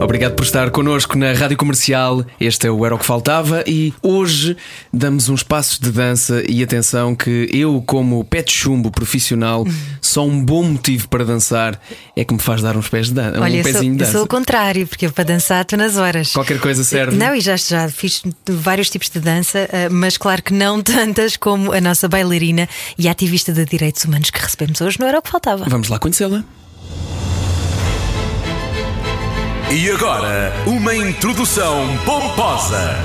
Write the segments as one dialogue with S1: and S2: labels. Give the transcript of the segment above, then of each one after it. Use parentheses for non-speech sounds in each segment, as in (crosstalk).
S1: Obrigado por estar connosco na Rádio Comercial. Este é o Era o que Faltava e hoje damos uns passos de dança e atenção que eu, como pet chumbo profissional, só um bom motivo para dançar é que me faz dar uns pés de dança,
S2: Olha,
S1: um
S2: eu sou,
S1: pezinho de
S2: eu
S1: dança.
S2: sou o contrário, porque eu para dançar estou nas horas.
S1: Qualquer coisa serve.
S2: Não, e já, já fiz vários tipos de dança, eh, mas claro que não (laughs) tantas como a nossa bailarina e ativista de direitos humanos que recebemos hoje, não era o que faltava.
S1: Vamos lá conhecê-la.
S3: E agora, uma introdução pomposa.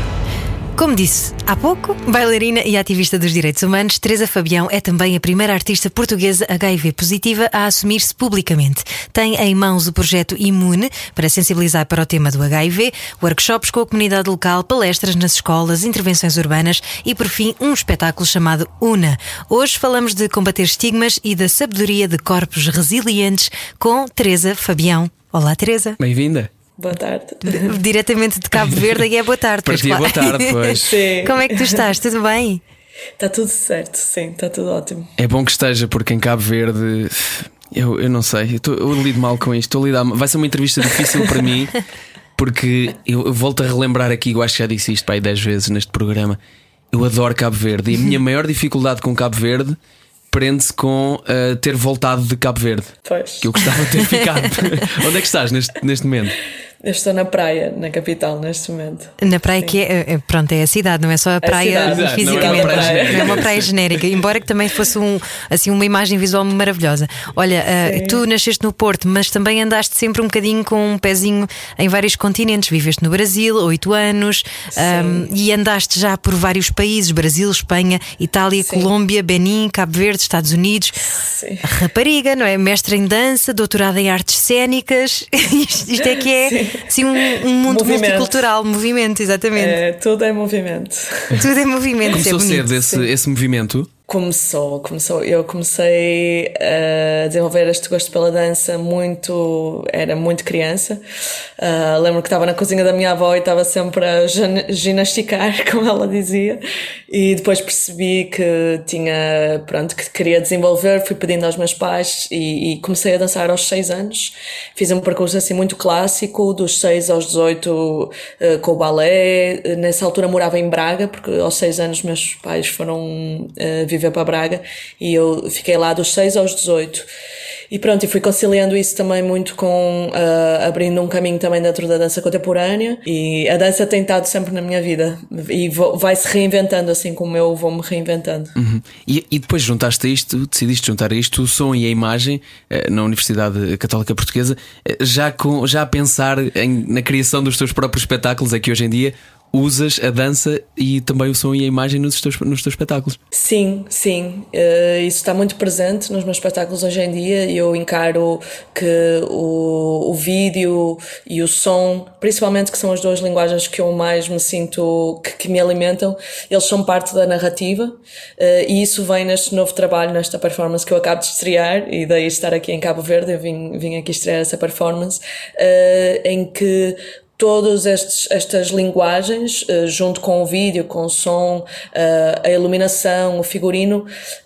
S2: Como disse há pouco, bailarina e ativista dos direitos humanos, Teresa Fabião é também a primeira artista portuguesa HIV positiva a assumir-se publicamente. Tem em mãos o projeto Imune para sensibilizar para o tema do HIV, workshops com a comunidade local, palestras nas escolas, intervenções urbanas e, por fim, um espetáculo chamado Una. Hoje falamos de combater estigmas e da sabedoria de corpos resilientes com Teresa Fabião. Olá, Teresa.
S1: Bem-vinda.
S4: Boa tarde. (laughs)
S2: Diretamente de Cabo Verde e é boa tarde.
S1: Para
S2: pois
S1: ti
S2: claro.
S1: boa tarde, pois. (laughs)
S4: Sim.
S2: Como é que tu estás? Tudo bem?
S4: Está tudo certo, sim, está tudo ótimo.
S1: É bom que esteja, porque em Cabo Verde. Eu, eu não sei, eu, tô- eu lido mal com isto. Estou a lidar, vai ser uma entrevista difícil para mim, (laughs) porque eu, eu volto a relembrar aqui, eu acho que já disse isto para aí 10 vezes neste programa. Eu adoro Cabo Verde e a minha maior dificuldade com Cabo Verde prende-se com ah, ter voltado de Cabo Verde.
S4: Pois.
S1: Que eu gostava de ter ficado. (laughs) Onde é que estás neste, neste momento?
S4: Eu estou na praia, na capital, neste momento.
S2: Na praia que é, é- pronto, é a cidade, não é só a praia
S4: cidade,
S2: fisicamente,
S1: não é uma praia
S2: não é
S1: genérica.
S2: uma praia genérica, embora que também fosse um, assim, uma imagem visual maravilhosa. Olha, ah, tu nasceste no Porto, mas também andaste sempre um bocadinho com um pezinho em vários continentes. Viveste no Brasil, oito anos, ahm, e andaste já por vários países: Brasil, Espanha, Itália,
S4: Sim.
S2: Colômbia, Benin, Cabo Verde, Estados Unidos.
S4: Sim.
S2: Rapariga, não é? Mestre em dança, doutorada em artes cênicas. (laughs) isto, isto é que é assim, um, um mundo
S4: Movimento.
S2: multicultural, movimento, exatamente.
S4: É, tudo é movimento.
S2: Tudo em movimento. é
S1: Começou
S2: bonito.
S1: cedo esse, esse movimento.
S4: Começou, começou. Eu comecei a desenvolver este gosto pela dança muito. Era muito criança. Ah, lembro que estava na cozinha da minha avó e estava sempre a gin- ginasticar, (laughs) como ela dizia. E depois percebi que tinha. Pronto, que queria desenvolver. Fui pedindo aos meus pais e, e comecei a dançar aos 6 anos. Fiz um percurso assim muito clássico, dos 6 aos 18 eh, com o balé. Nessa altura morava em Braga, porque aos 6 anos meus pais foram eh, viver para Braga e eu fiquei lá dos 6 aos 18. E pronto, e fui conciliando isso também muito com eh, abrindo um caminho também dentro da dança contemporânea e a dança tem estado sempre na minha vida e vai se reinventando assim como eu vou me reinventando.
S1: Uhum. E, e depois juntaste isto, decidiste juntar isto o som e a imagem eh, na Universidade Católica Portuguesa, eh, já, com, já a pensar em- na criação dos teus próprios espetáculos, é que hoje em dia usas a dança e também o som e a imagem nos teus, nos teus espetáculos.
S4: Sim, sim. Eh, isso está muito presente nos meus espetáculos hoje em dia e eu encaro que o, o vídeo e o som, principalmente que são as duas linguagens que eu mais me sinto, que, que me alimentam, eles são parte da narrativa eh, e isso vem neste novo trabalho, nesta performance que eu acabo de estrear e daí estar aqui em Cabo Verde, eu vim, vim aqui estrear essa performance, eh, em que todas estas linguagens, eh, junto com o vídeo, com o som, eh, a iluminação, o figurino,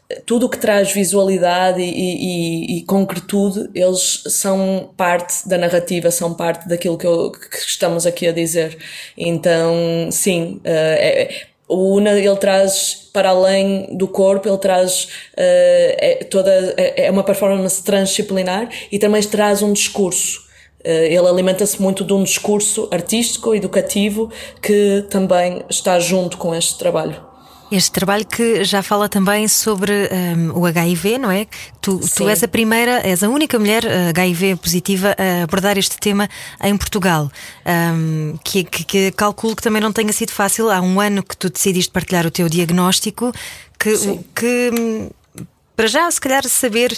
S4: eh, tudo o que traz visualidade e, e- e concretude, eles são parte da narrativa, são parte daquilo que, eu- que estamos aqui a dizer. Então, sim, é- o Una ele traz para além do corpo, ele traz é, toda é é uma performance transdisciplinar e também traz um discurso. Eh, Ele alimenta-se muito de um discurso artístico, educativo, que também está junto com este trabalho.
S2: Este trabalho que já fala também sobre hum, o HIV, não é? Tu, tu és a primeira, és a única mulher eh, HIV positiva a abordar este tema em Portugal. Hum, que, que, que calculo que também não tenha sido fácil. Há um ano que tu decidiste partilhar o teu diagnóstico, que,
S4: Sim.
S2: que hum, para já, se calhar, saber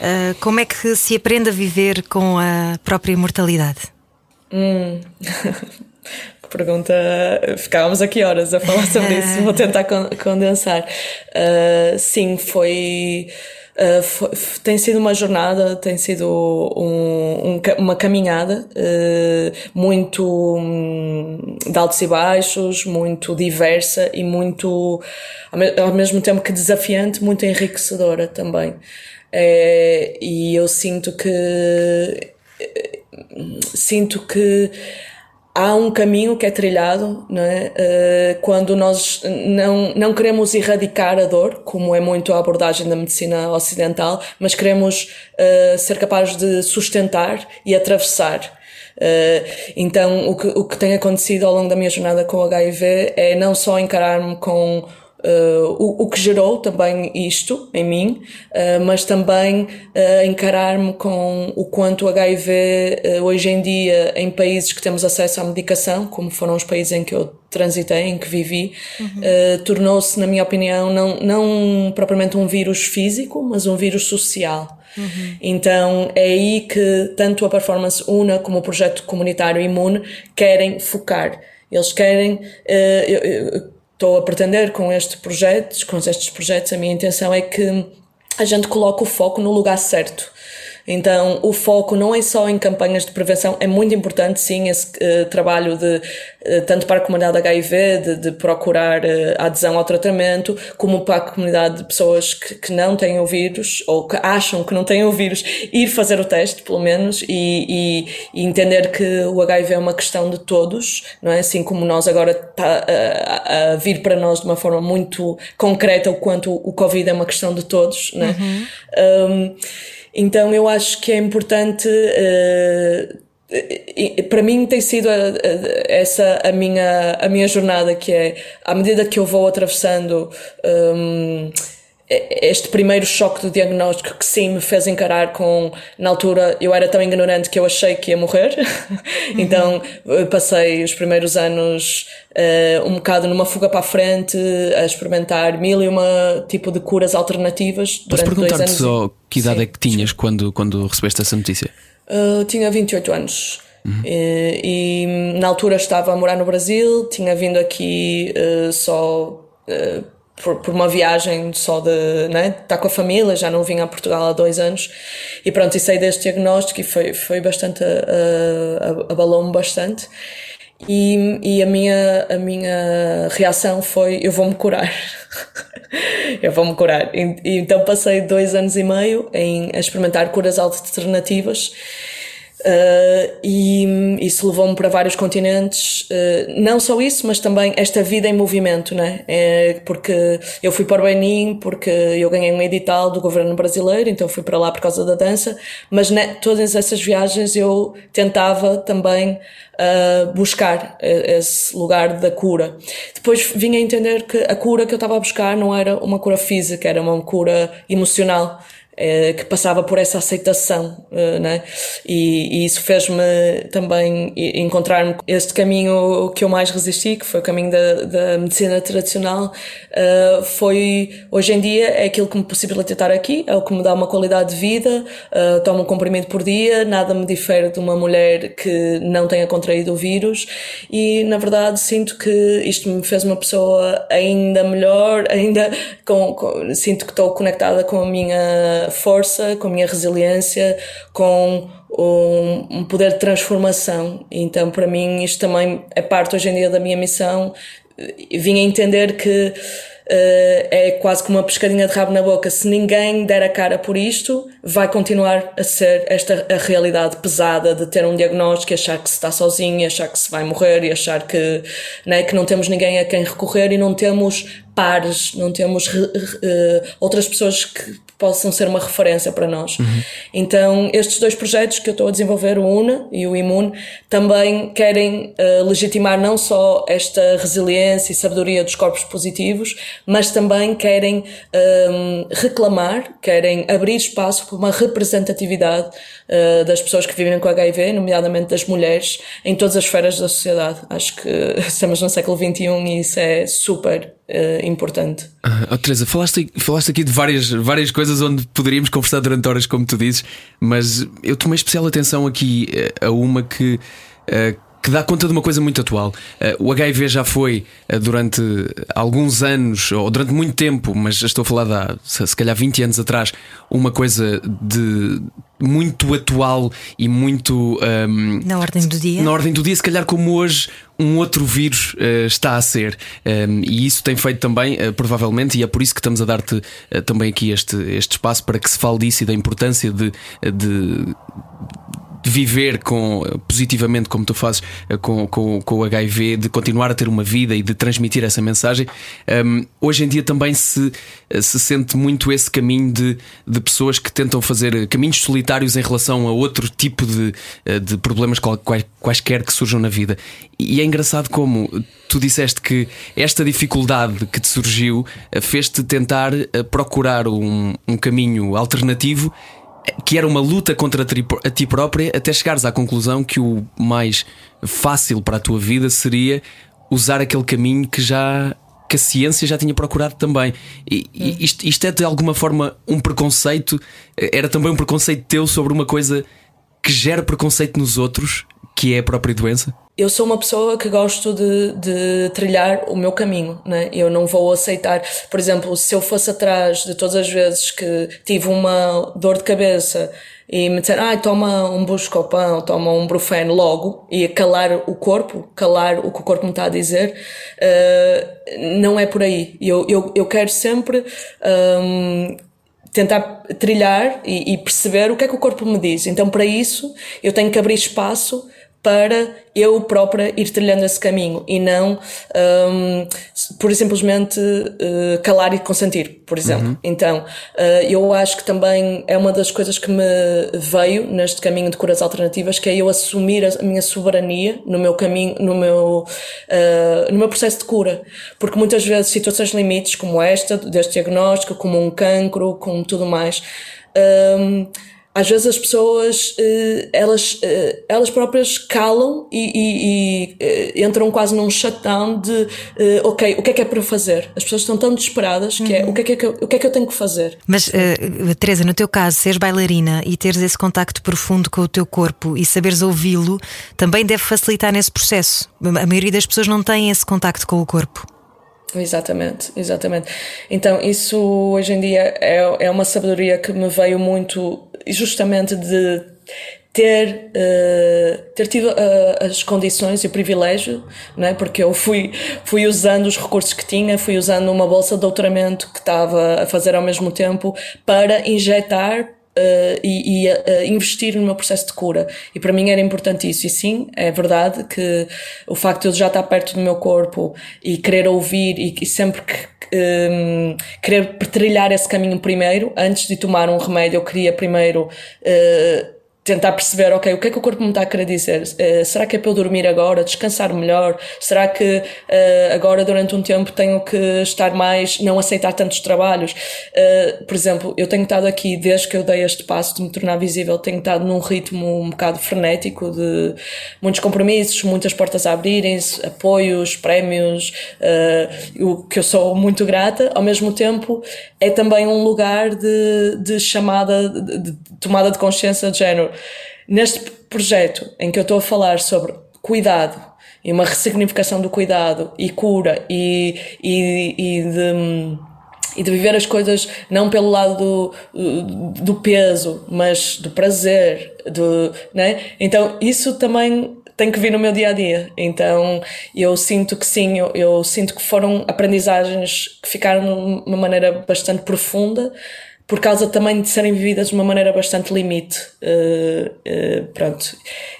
S2: eh, como é que se aprende a viver com a própria mortalidade. (laughs)
S4: Que pergunta. Ficávamos aqui horas a falar sobre isso, (laughs) vou tentar condensar. Uh, sim, foi. Uh, foi, tem sido uma jornada, tem sido um, um, uma caminhada uh, muito um, de altos e baixos, muito diversa e muito, ao mesmo tempo que desafiante, muito enriquecedora também. É, e eu sinto que sinto que há um caminho que é trilhado não é? Uh, quando nós não, não queremos erradicar a dor, como é muito a abordagem da medicina ocidental, mas queremos uh, ser capazes de sustentar e atravessar. Uh, então, o que, o que tem acontecido ao longo da minha jornada com o HIV é não só encarar-me com Uh, o, o, que gerou também isto em mim, uh, mas também uh, encarar-me com o quanto o HIV hoje em dia em países que temos acesso à medicação, como foram os países em que eu transitei, em que vivi, uhum. tornou-se, na minha opinião, não, não propriamente um vírus físico, mas um vírus social. Uhum. Então é aí que tanto a Performance UNA como o projeto comunitário Imune querem focar. Eles querem. Estou a pretender com este projeto, com estes projetos, a minha intenção é que a gente coloque o foco no lugar certo. Então, o foco não é só em campanhas de prevenção, é muito importante, sim, esse uh, trabalho de, uh, tanto para a comunidade HIV, de, de procurar uh, adesão ao tratamento, como para a comunidade de pessoas que, que não têm o vírus, ou que acham que não têm o vírus, ir fazer o teste, pelo menos, e, e, e entender que o HIV é uma questão de todos, não é? Assim como nós agora está a, a, vir para nós de uma forma muito concreta o quanto o Covid é uma questão de todos, não é? Uhum. Um, então eu acho que é importante. Uh, para mim tem sido essa a minha a minha jornada que é à medida que eu vou atravessando um, este primeiro choque do diagnóstico que sim me fez encarar com na altura eu era tão ignorante que eu achei que ia morrer (laughs) uhum. então passei os primeiros anos uh, um bocado numa fuga para a frente a experimentar mil e uma tipo de curas alternativas
S1: Posso perguntar-te só que idade sim, é que tinhas quando, quando recebeste essa notícia?
S4: Uh, tinha 28 anos Uhum. E, e, na altura estava a morar no Brasil, tinha vindo aqui uh, só uh, por, por uma viagem só de né, estar tá com a família, já não vim a Portugal há dois anos e pronto, e saí deste diagnóstico e foi, foi bastante, uh, abalou-me bastante. E, e a, minha, a minha reação foi: eu vou-me curar. (laughs) eu vou-me curar. E, então passei dois anos e meio em, a experimentar curas alternativas Uh, e isso levou-me para vários continentes, uh, não só isso, mas também esta vida em movimento, né? É porque eu fui para o Benin, porque eu ganhei um edital do governo brasileiro, então fui para lá por causa da dança, mas né, todas essas viagens eu tentava também uh, buscar esse lugar da cura. Depois vim a entender que a cura que eu estava a buscar não era uma cura física, era uma cura emocional. Eh, que passava por essa aceitação, uh, né? E, e isso fez-me também encontrar-me este caminho que eu mais resisti, que foi o caminho da, da medicina tradicional, uh, foi hoje em dia é aquilo que me possibilita estar aqui, é o que me dá uma qualidade de vida, tomo um comprimido por dia, nada me difere de uma mulher que não tenha contraído o vírus e na verdade sinto que isto me fez uma pessoa ainda melhor, (laughs) ainda com, com sinto que estou conectada com a minha força, com a minha resiliência, com um, poder de transformação. Então, para mim, isto também é parte hoje em dia da minha missão. Vim a entender que Uh, é quase como uma pescadinha de rabo na boca. Se ninguém der a cara por isto, vai continuar a ser esta a realidade pesada de ter um diagnóstico achar que se está sozinho, achar que se vai morrer e achar que, né, que não temos ninguém a quem recorrer e não temos pares, não temos uh, outras pessoas que possam ser uma referência para nós. Uhum. Então, estes dois projetos que eu estou a desenvolver, o UNA e o Imune, também querem uh, legitimar não só esta resiliência e sabedoria dos corpos positivos, mas também querem um, ehm, reclamar, querem abrir espaço para uma representatividade uh, das pessoas que vivem com HIV, nomeadamente das mulheres, em todas as esferas da sociedade. Acho que (laughs) estamos no século XXI e isso é super uh, importante.
S1: Uh, oh, Teresa, falaste, falaste aqui de várias, várias coisas onde poderíamos conversar durante horas, como tu dizes, mas eu tomei especial atenção aqui a uma que. Uh, que dá conta de uma coisa muito atual. Uh, o HIV já foi uh, durante alguns anos, ou durante muito tempo, mas estou a falar de há, se calhar 20 anos atrás, uma coisa de muito atual e muito um,
S2: na ordem do dia.
S1: Na ordem do dia, se calhar como hoje um outro vírus uh, está a ser. Um, e isso tem feito também, uh, provavelmente, e é por isso que estamos a dar-te uh, também aqui este, este espaço para que se fale disso e da importância de, de viver com, positivamente, como tu fazes eh, com, com, com o HIV, de continuar a ter uma vida e de transmitir essa mensagem, um, hoje em dia também se, eh, se sente muito esse caminho de, de pessoas que tentam fazer caminhos solitários em relação a outro tipo de, eh, de problemas quaisquer que surjam na vida. E é engraçado como tu disseste que esta dificuldade que te surgiu fez-te tentar procurar um, um caminho alternativo que era uma luta contra a ti própria até chegares à conclusão que o mais fácil para a tua vida seria usar aquele caminho que já que a ciência já tinha procurado também. E, hum. isto, isto é de alguma forma um preconceito, era também um preconceito teu sobre uma coisa que gera preconceito nos outros, que é a própria doença?
S4: Eu sou uma pessoa que gosto de, de trilhar o meu caminho, né? Eu não vou aceitar, por exemplo, se eu fosse atrás de todas as vezes que tive uma dor de cabeça e me disser, ai, toma um buscopan, toma um brufeno logo, e calar o corpo, calar o que o corpo me está a dizer, uh, não é por aí. Eu, eu, eu quero sempre um, tentar trilhar e, e perceber o que é que o corpo me diz. Então, para isso, eu tenho que abrir espaço para eu própria ir trilhando esse caminho e não um, por simplesmente uh, calar e consentir, por exemplo. Uhum. Então, uh, eu acho que também é uma das coisas que me veio neste caminho de curas alternativas, que é eu assumir a minha soberania no meu caminho, no meu, uh, no meu processo de cura. Porque muitas vezes situações limites como esta, deste diagnóstico, como um cancro, como tudo mais, um, às vezes as pessoas eh, elas, eh, elas próprias calam e, e, e, eh, entram quase num shutdown de ok, o que é que é para fazer? As pessoas estão tão desesperadas que é o que é que, eu, o que, é que eu tenho que fazer?
S2: Mas, uh, Teresa, no teu caso, seres bailarina e teres esse contacto profundo com o teu corpo e saberes ouvi-lo também deve facilitar nesse processo. A maioria das pessoas não tem esse contacto com o corpo.
S4: Exatamente, exatamente. Então, isso hoje em dia é, é uma sabedoria que me veio muito justamente de ter, uh, ter tido uh, as condições e o privilégio, né? porque eu fui, fui usando os recursos que tinha, fui usando uma bolsa de doutoramento que estava a fazer ao mesmo tempo para injetar uh, e, e uh, investir no meu processo de cura. E para mim era importante isso. E sim, é verdade que o facto de eu já estar perto do meu corpo e querer ouvir e, e sempre que um, querer trilhar esse caminho primeiro, antes de tomar um remédio, eu queria primeiro uh, tentar perceber, ok, o que é que o corpo me está a querer dizer? Uh, será que é para eu dormir agora, descansar melhor? Será que uh, agora, durante um tempo, tenho que estar mais, não aceitar tantos trabalhos? Uh, por exemplo, eu tenho estado aqui, desde que eu dei este passo de me tornar visível, tenho estado num ritmo um bocado frenético de muitos compromissos, muitas portas a abrirem-se, apoios, prémios, o que eu sou muito grata. Ao mesmo tempo, é também um lugar de, de chamada, de, de tomada de consciência de género Neste projeto em que eu estou a falar sobre cuidado e uma ressignificação do cuidado e cura e, e, e de e de viver as coisas não pelo lado do, do peso, mas do prazer, do, né? Então isso também tem que vir no meu dia a dia. Então eu sinto que sim, eu, eu sinto que foram aprendizagens que ficaram de uma maneira bastante profunda por causa também de serem vividas de uma maneira bastante limite. Uh, uh, pronto.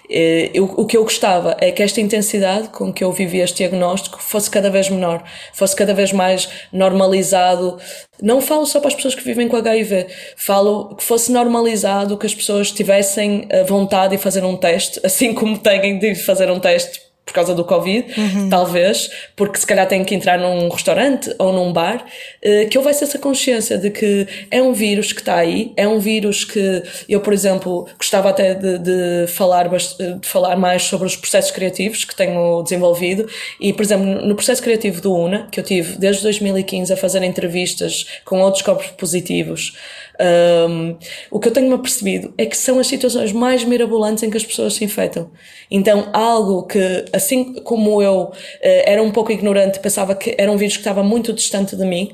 S4: Uh, eu, o que eu gostava é que esta intensidade com que eu vivi este diagnóstico fosse cada vez menor, fosse cada vez mais normalizado. Não falo só para as pessoas que vivem com HIV, falo que fosse normalizado que as pessoas tivessem a vontade de fazer um teste, assim como têm de fazer um teste por causa do Covid, uhum. talvez, porque se calhar têm que entrar num restaurante ou num bar, eh, que houvesse essa consciência de que é um vírus que está aí, é um vírus que eu, por exemplo, gostava até de, de falar, de falar mais sobre os processos criativos que tenho desenvolvido e, por exemplo, no processo criativo do UNA, que eu tive desde 2015 a fazer entrevistas com outros corpos positivos, Um, o que eu tenho-me apercebido é que são as situações mais mirabolantes em que as pessoas se infectam. Então, algo que, assim como eu uh, era um pouco ignorante, pensava que era um vírus que estava muito distante de mim,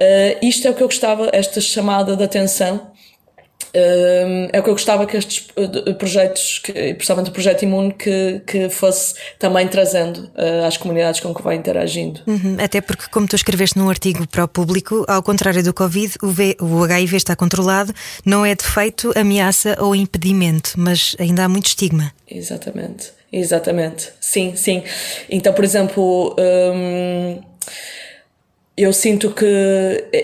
S4: uh, isto é o que eu gostava, esta chamada de atenção, é o que eu gostava que estes eh, projetos, que, principalmente o projeto Imune, que, que fosse também trazendo uh, às comunidades com que vai interagindo.
S2: Uhum, até porque, como tu escreveste num artigo para o público, ao contrário do Covid, o, v, o HIV está controlado, não é defeito, ameaça ou impedimento, mas ainda há muito estigma.
S4: Exatamente, exatamente. Sim, sim. Então, por exemplo. Um, eu sinto que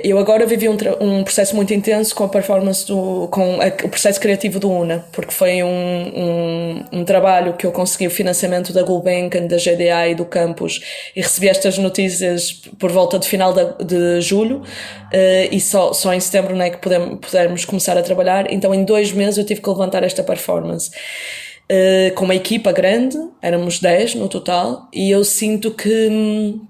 S4: eu agora vivi um, um, processo muito intenso com a performance do com a, o processo criativo do UNA porque foi um, um, um, trabalho que eu consegui o financiamento da Gulbenkian, da GDA e do campus e recebi estas notícias por volta de final de, de julho uh, e só, só em setembro né, que pudermos começar a trabalhar. Então em dois meses eu tive que levantar esta performance uh, com uma equipa grande éramos 10 no total e eu sinto que hum,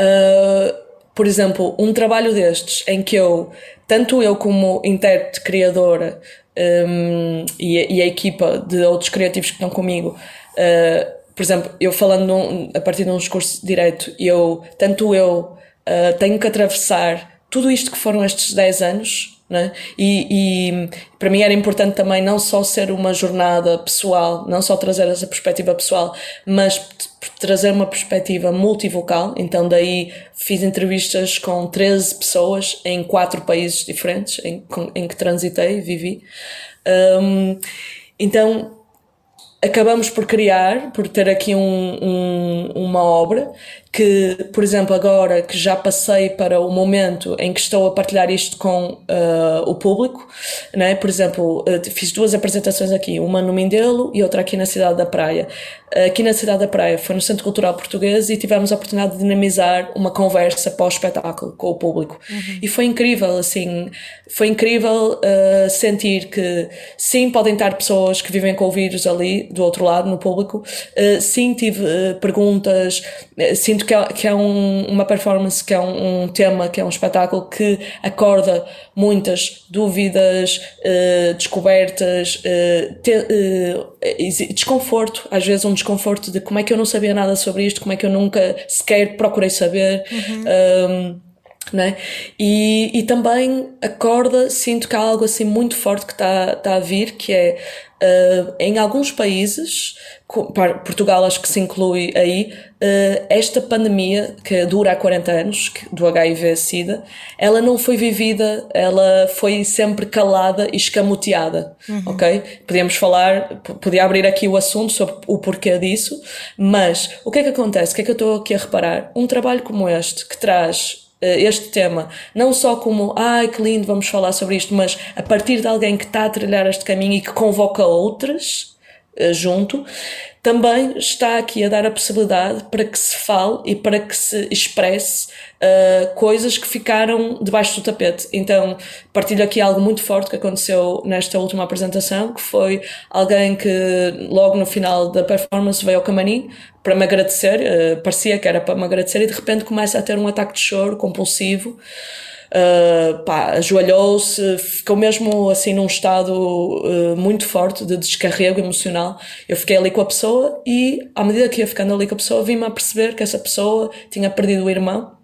S4: Uh, por exemplo, um trabalho destes em que eu, tanto eu como intérprete, criadora um, e, e, a equipa de outros criativos que estão comigo, uh, por exemplo, eu falando num, a partir de um discurso direto, eu, tanto eu uh, tenho que atravessar tudo isto que foram estes 10 anos né? E, e, para mim era importante também não só ser uma jornada pessoal, não só trazer essa perspectiva pessoal, mas trazer uma perspectiva multivocal. Então, daí fiz entrevistas com 13 pessoas em quatro países diferentes em, em que transitei, vivi. Um, então, acabamos por criar, por ter aqui um, um, uma obra que, por exemplo, agora que já passei para o momento em que estou a partilhar isto com uh, o público, né? por exemplo, uh, fiz duas apresentações aqui, uma no Mindelo e outra aqui na Cidade da Praia. Aqui na Cidade da Praia foi no Centro Cultural Português e tivemos a oportunidade de dinamizar uma conversa pós-espetáculo com o público. Uhum. E foi incrível, assim, foi incrível uh, sentir que sim, podem estar pessoas que vivem com o vírus ali, do outro lado, no público. sim, tive perguntas, sim sinto que é, que é um, uma performance, que é um, um, tema, que é um espetáculo que acorda muitas dúvidas, uh, descobertas, uh, te, uh, desconforto, às vezes um desconforto de como é que eu não sabia nada sobre isto, como é que eu nunca sequer procurei saber. Uhum. Um, né? E, e também acorda, sinto que há algo assim muito forte que está tá a vir, que é uh, em alguns países, Portugal acho que se inclui aí, uh, esta pandemia que dura há 40 anos, do HIV-Sida, ela não foi vivida, ela foi sempre calada e escamoteada, uhum. ok? Podíamos falar, podia abrir aqui o assunto sobre o porquê disso, mas o que é que acontece? O que é que eu estou aqui a reparar? Um trabalho como este, que traz este tema, não só como ai que lindo, vamos falar sobre isto, mas a partir de alguém que está a trilhar este caminho e que convoca outras uh, junto, também está aqui a dar a possibilidade para que se fale e para que se expresse uh, coisas que ficaram debaixo do tapete. Então, partilho aqui algo muito forte que aconteceu nesta última apresentação, que foi alguém que logo no final da performance veio ao camarim para me agradecer, uh, parecia que era para me agradecer e de repente começa a ter um ataque de choro compulsivo uh, ajoelhou-se, ficou mesmo assim num estado uh, muito forte de descarrego emocional. Eu fiquei ali com a pessoa e, à medida que ia ficando ali com a pessoa, vim-me a perceber que essa pessoa tinha perdido o irmão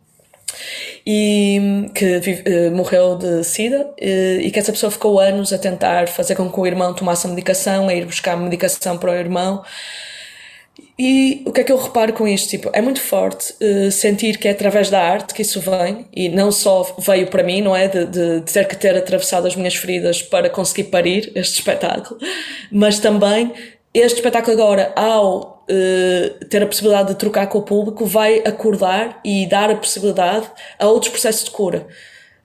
S4: e que uh, morreu de sida e que essa pessoa ficou anos a tentar fazer com que o irmão tomasse a medicação, a ir buscar medicação para o irmão e o que é que eu reparo com isto? Tipo, é muito forte uh, sentir que é através da arte que isso vem, e não só veio para mim, não é? De, de, de, ter que ter atravessado as minhas feridas para conseguir parir este (laughs) espetáculo, mas também este espetáculo agora, ao uh, ter a possibilidade de trocar com o público, vai acordar e dar a possibilidade a outros processos de cura.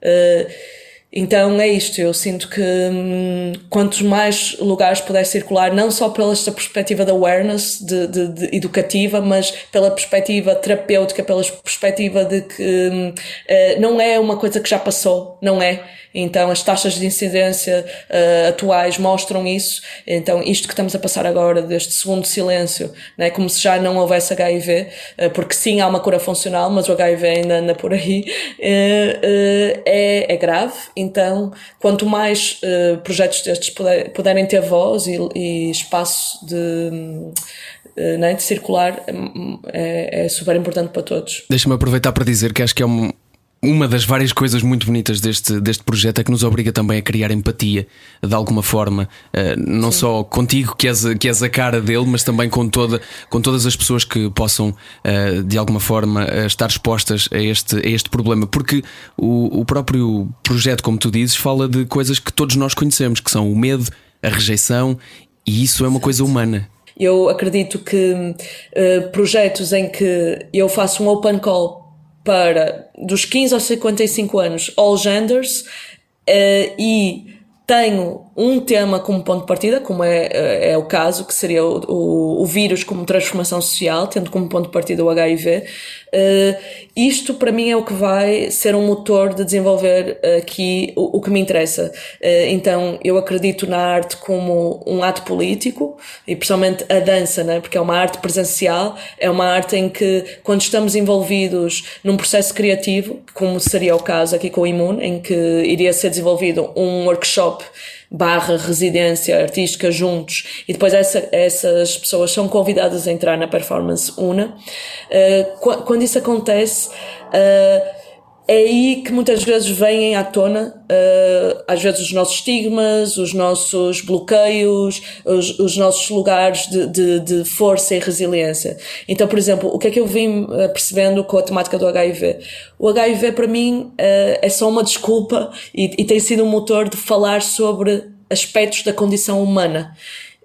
S4: Uh, então é isto, eu sinto que hum, quantos mais lugares puder circular, não só pela esta perspectiva da awareness de, de, de educativa, mas pela perspectiva terapêutica, pela perspectiva de que hum, uh, não é uma coisa que já passou, não é. Então as taxas de incidência uh, atuais mostram isso. Então isto que estamos a passar agora, deste segundo silêncio, né, como se já não houvesse HIV, uh, porque sim há uma cura funcional, mas o HIV ainda anda por aí, uh, é, é grave. Então quanto mais projetos destes puder, puderem ter voz e, e espaço de né, de circular é, é, super importante para todos.
S1: Deixa-me aproveitar para dizer que acho que é um, uma das várias coisas muito bonitas deste, deste projeto é que nos obriga também a criar empatia de alguma forma, uh, não Sim. só contigo, que és, que és a cara dele, mas também com, toda, com todas as pessoas que possam, uh, de alguma forma, uh, estar expostas a este, a este problema. Porque o, o próprio projeto, como tu dizes, fala de coisas que todos nós conhecemos, que são o medo, a rejeição, e isso é uma coisa humana.
S4: Eu acredito que projetos em que eu faço um open call para dos 15 aos 55 anos, all genders, uh, e tenho um tema como ponto de partida, como é, eh, é o caso, que seria o, o, o vírus como transformação social, tendo como ponto de partida o HIV, Uh, isto para mim é o que vai ser um motor de desenvolver aqui o, o que me interessa. Uh, então eu acredito na arte como um ato político e principalmente a dança, né? porque é uma arte presencial, é uma arte em que quando estamos envolvidos num processo criativo, como seria o caso aqui com o Imun, em que iria ser desenvolvido um workshop barra residência artística juntos e depois essa, essas pessoas são convidadas a entrar na performance UNA. Uh, quando isso acontece, uh, é aí que muitas vezes vêm à tona, uh, às vezes, os nossos estigmas, os nossos bloqueios, os, os nossos lugares de, de, de, força e resiliência. Então, por exemplo, o que é que eu vim percebendo com a temática do HIV? O HIV, para mim, uh, é só uma desculpa e, e tem sido um motor de falar sobre aspectos da condição humana.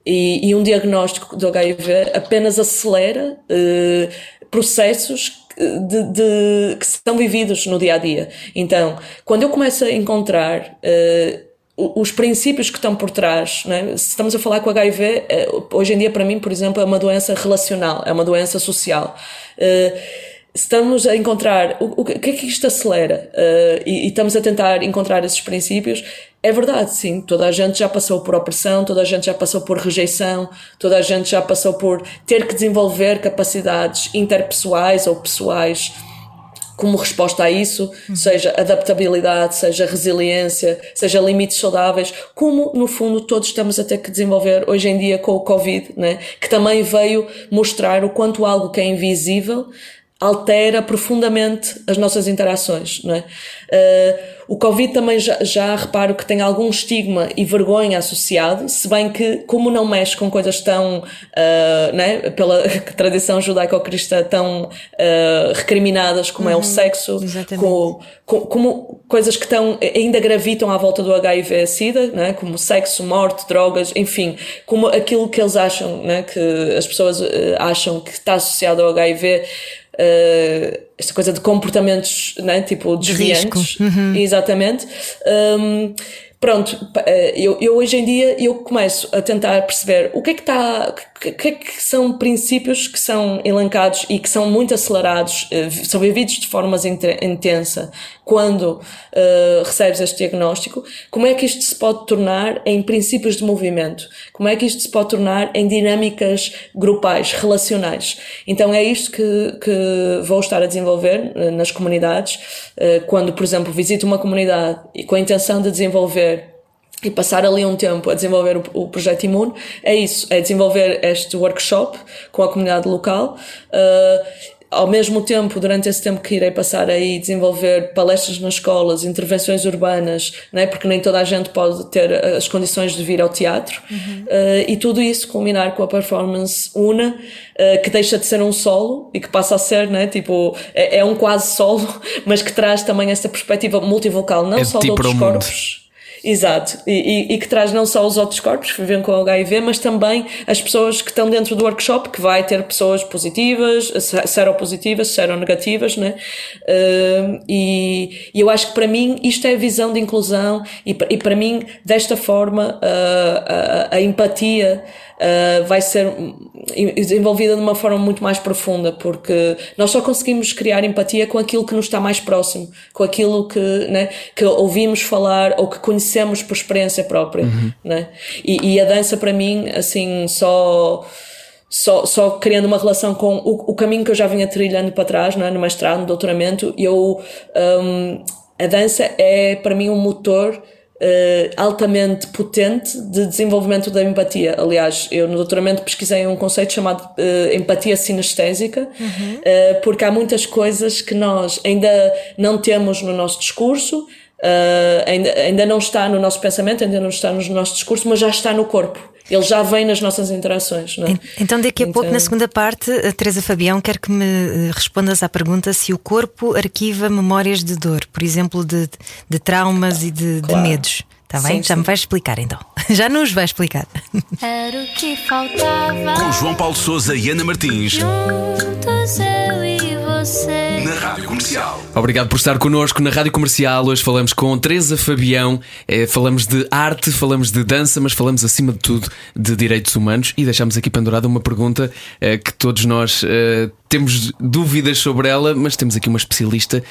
S4: E, e, um diagnóstico do HIV apenas acelera uh, processos de, de, que são vividos no dia a dia. Então, quando eu começo a encontrar uh, os princípios que estão por trás, né? se estamos a falar com HIV, eh, hoje em dia para mim, por exemplo, é uma doença relacional, é uma doença social. Uh, estamos a encontrar o, o, que é que isto acelera uh, e, e, estamos a tentar encontrar esses princípios. É verdade, sim, toda a gente já passou por opressão, toda a gente já passou por rejeição, toda a gente já passou por ter que desenvolver capacidades interpessoais ou pessoais como resposta a isso, uhum. seja adaptabilidade, seja resiliência, seja limites saudáveis, como no fundo todos estamos a ter que desenvolver hoje em dia com o Covid, né? que também veio mostrar o quanto algo que é invisível altera profundamente as nossas interações, não é? Uh, o Covid também já, já reparo que tem algum estigma e vergonha associado, se bem que, como não mexe com coisas tão, uh, né, pela (laughs) tradição judaico-cristã, tão uh, recriminadas como uhum, é o uhum, sexo, com, com, como coisas que estão, ainda gravitam à volta do HIV-Sida, né, como sexo, morte, drogas, enfim, como aquilo que eles acham, né, que as pessoas acham que está associado ao HIV uh, esta coisa de comportamentos, né, tipo desviantes. Uhum. Exatamente. Um, pronto, eh, eu, eu hoje em dia eu começo a tentar perceber o que é que está, o que é que são princípios que são elencados e que são muito acelerados, eh, são vividos de forma intensa quando uh, recebes este diagnóstico, como é que isto se pode tornar em princípios de movimento? Como é que isto se pode tornar em dinâmicas grupais, relacionais? Então é isto que, que vou estar a desenvolver nas comunidades, uh, quando, por exemplo, visito uma comunidade e com a intenção de desenvolver e passar ali um tempo a desenvolver o, o, projeto Imune, é isso, é desenvolver este workshop com a comunidade local. Uh, ao mesmo tempo, durante esse tempo que irei passar aí, desenvolver palestras nas escolas, intervenções urbanas, né? porque nem toda a gente pode ter as condições de vir ao teatro, uhum. uh, e tudo isso culminar com a performance Una, uh, que deixa de ser um solo e que passa a ser, né? tipo, é, é um quase solo, (laughs) mas que traz também essa perspectiva multivocal, não é só de outros corpos. Exato, e, e, e, que traz não só os outros corpos que vivem com HIV, mas também as pessoas que estão dentro do workshop, que vai ter pessoas positivas, seropositivas, seronegativas, né? Uh, e, e eu acho que para mim isto é a visão de inclusão, e, e para mim, desta forma, uh, a, a empatia uh, vai ser desenvolvida de uma forma muito mais profunda, porque nós só conseguimos criar empatia com aquilo que nos está mais próximo, com aquilo que, né, que ouvimos falar ou que conhecemos por experiência própria. Uhum. Né? E, e a dança, para mim, assim, só só, só criando uma relação com o, o caminho que eu já vinha trilhando para trás, não é? no mestrado, no doutoramento, eu, um, a dança é para mim um motor Uh, altamente potente de desenvolvimento da empatia. Aliás, eu no doutoramento pesquisei um conceito chamado uh, empatia sinestésica, uhum. uh, porque há muitas coisas que nós ainda não temos no nosso discurso, ainda, ainda não está no nosso pensamento, ainda não está no nosso discurso, mas já está no corpo. Ele já vem nas nossas interações. Não é?
S2: Então, daqui a então... pouco, na segunda parte, a Teresa Fabião quer que me eh, respondas à pergunta se o corpo arquiva memórias de dor, por exemplo, de, de traumas e de, claro. de medos. Está bem? Sim, Já sim. me vais explicar então. (laughs) Já nos vai explicar. Era o que
S3: faltava. Com João Paulo Souza e Ana Martins.
S1: Juntos eu e você. Na Rádio Comercial. Obrigado por estar connosco na Rádio Comercial. Hoje falamos com Teresa Fabião. É, falamos de arte, falamos de dança, mas falamos acima de tudo de direitos humanos. E deixamos aqui pendurada uma pergunta é, que todos nós é, temos dúvidas sobre ela, mas temos aqui uma especialista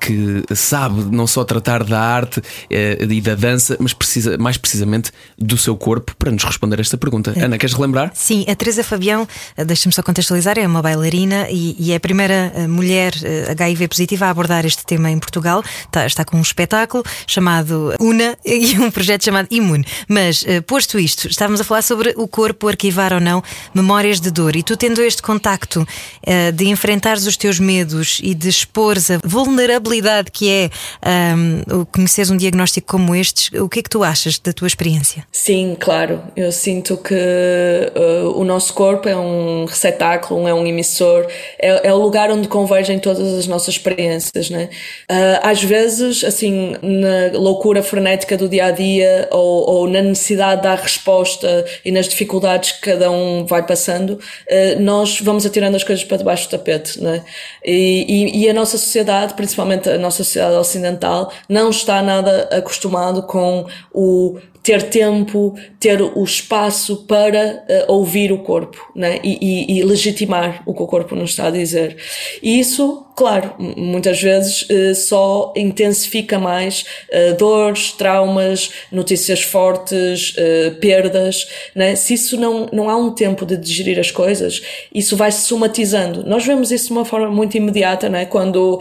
S1: que sabe não só tratar da arte eh, e da dança, mas precisa mais precisamente do seu corpo para nos responder a esta pergunta. É. Ana, queres relembrar?
S2: Sim, a Teresa Fabião, eh, deixa-me só contextualizar, é uma bailarina e, e, é a primeira eh, mulher HIV positiva a abordar este tema em Portugal. Está, está com um espetáculo chamado UNA (laughs) e um projeto chamado Imune. Mas, posto isto, estávamos a falar sobre o corpo arquivar ou não memórias de dor e tu tendo este contacto de enfrentares os teus medos e de expores a vulnerabilidade que é um, conheceres um diagnóstico como este, o que é que tu achas da tua experiência?
S4: Sim, claro. Eu sinto que uh, o nosso corpo é um receptáculo, é um emissor, é, é, o lugar onde convergem todas as nossas experiências, né? Uh, às vezes, assim, na loucura frenética do dia a dia ou, ou na necessidade de dar resposta e nas dificuldades que cada um vai passando, uh, nós vamos atirando as coisas para debaixo debaixo do tapete, né? E, e, e, a nossa sociedade, principalmente a nossa sociedade ocidental, não está nada acostumado com o ter tempo, ter o espaço para uh, ouvir o corpo né? E, e, e, legitimar o que o corpo nos está a dizer. E isso, claro, muitas vezes uh, só intensifica mais uh, dores, traumas, notícias fortes, perdas. Né? Se isso não, não há um tempo de digerir as coisas, isso vai se somatizando. Nós vemos isso de uma forma muito imediata, né? quando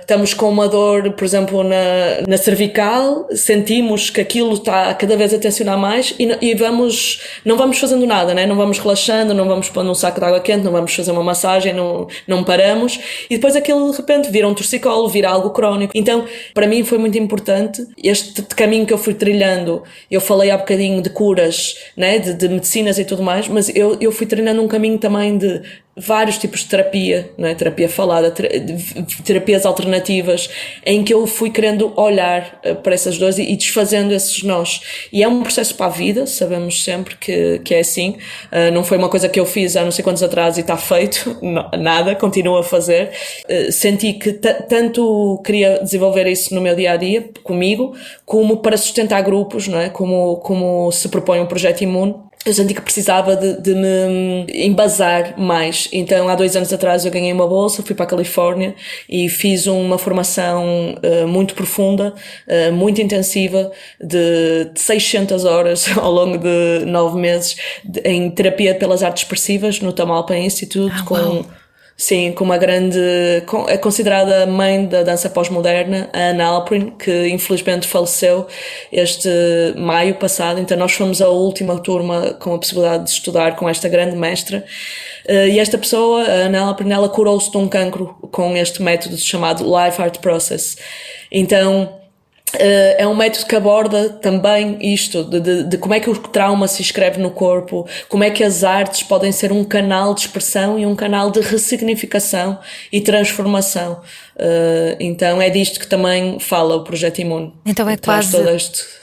S4: estamos com uma dor, por exemplo, na, na cervical, sentimos que aquilo está cada vez a tensionar mais e, e, vamos, não vamos fazendo nada, né? não vamos relaxando, não vamos pondo um saco de água quente, não vamos fazer uma massagem, não, não paramos e depois aquilo de repente vira um torcicolo, vira algo crónico. Então, para mim foi muito importante este caminho que eu fui trilhando. Eu falei há bocadinho de curas, né? de, de medicinas e tudo mais, mas eu, eu fui treinando um caminho também de vários tipos de terapia, não é? terapia falada, terapias alternativas, em que eu fui querendo olhar eh, para essas dores e desfazendo esses nós. E é um processo para a vida, sabemos sempre que, que é assim. Uh, não foi uma coisa que eu fiz há não sei quantos atrás e está feito, (laughs) nada, continuo a fazer. Uh, senti que tanto queria desenvolver isso no meu dia a dia, comigo, como para sustentar grupos, não é? como, como se propõe um projeto imune eu senti que precisava de, de, me embasar mais. Então, há dois anos atrás, eu ganhei uma bolsa, fui para a Califórnia e fiz uma formação uh, muito profunda, uh, muito intensiva, de, de 600 horas (laughs) ao longo de nove meses, de, em terapia pelas artes expressivas no Tamalpa Institute, ah, com. Sim, com uma grande. é considerada a mãe da dança pós-moderna, a Anna Alprin, que infelizmente faleceu este maio passado. Então, nós fomos a última turma com a possibilidade de estudar com esta grande mestra. Eh, e esta pessoa, a Anna Alprin, ela curou-se de um cancro com este método chamado Life Art Process. Então, Uh, é um método que aborda também isto, de, de, de, como é que o trauma se escreve no corpo, como é que as artes podem ser um canal de expressão e um canal de ressignificação e transformação. Uh, então é disto que também fala o projeto Imune.
S2: Então é quase.